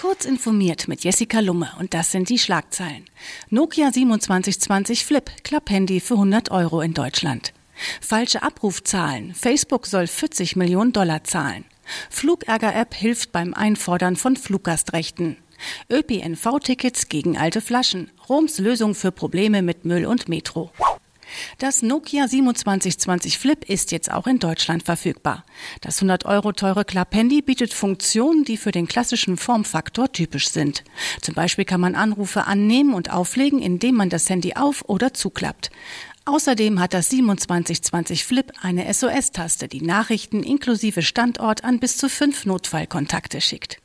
Kurz informiert mit Jessica Lumme und das sind die Schlagzeilen. Nokia 2720 Flip, Klapphandy für 100 Euro in Deutschland. Falsche Abrufzahlen. Facebook soll 40 Millionen Dollar zahlen. Flugärger-App hilft beim Einfordern von Fluggastrechten. ÖPNV-Tickets gegen alte Flaschen. Roms Lösung für Probleme mit Müll und Metro. Das Nokia 2720 Flip ist jetzt auch in Deutschland verfügbar. Das 100 Euro teure Klapphandy bietet Funktionen, die für den klassischen Formfaktor typisch sind. Zum Beispiel kann man Anrufe annehmen und auflegen, indem man das Handy auf- oder zuklappt. Außerdem hat das 2720 Flip eine SOS-Taste, die Nachrichten inklusive Standort an bis zu fünf Notfallkontakte schickt.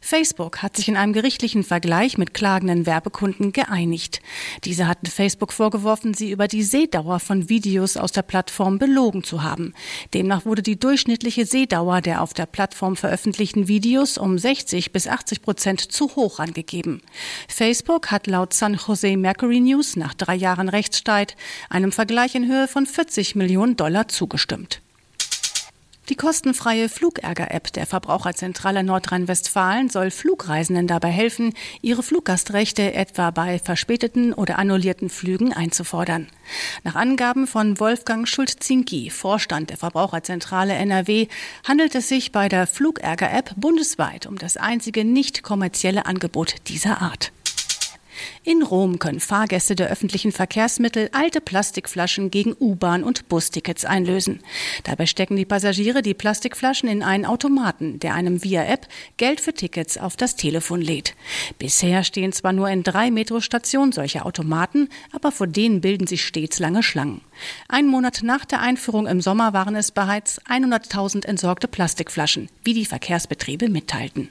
Facebook hat sich in einem gerichtlichen Vergleich mit klagenden Werbekunden geeinigt. Diese hatten Facebook vorgeworfen, sie über die Sehdauer von Videos aus der Plattform belogen zu haben. Demnach wurde die durchschnittliche Sehdauer der auf der Plattform veröffentlichten Videos um 60 bis 80 Prozent zu hoch angegeben. Facebook hat laut San Jose Mercury News nach drei Jahren Rechtsstreit einem Vergleich in Höhe von 40 Millionen Dollar zugestimmt. Die kostenfreie Flugärger-App der Verbraucherzentrale Nordrhein-Westfalen soll Flugreisenden dabei helfen, ihre Fluggastrechte etwa bei verspäteten oder annullierten Flügen einzufordern. Nach Angaben von Wolfgang Schulz-Zinki, Vorstand der Verbraucherzentrale NRW, handelt es sich bei der Flugärger-App bundesweit um das einzige nicht kommerzielle Angebot dieser Art. In Rom können Fahrgäste der öffentlichen Verkehrsmittel alte Plastikflaschen gegen U-Bahn- und Bustickets einlösen. Dabei stecken die Passagiere die Plastikflaschen in einen Automaten, der einem via App Geld für Tickets auf das Telefon lädt. Bisher stehen zwar nur in drei Metrostationen solche Automaten, aber vor denen bilden sich stets lange Schlangen. Ein Monat nach der Einführung im Sommer waren es bereits 100.000 entsorgte Plastikflaschen, wie die Verkehrsbetriebe mitteilten.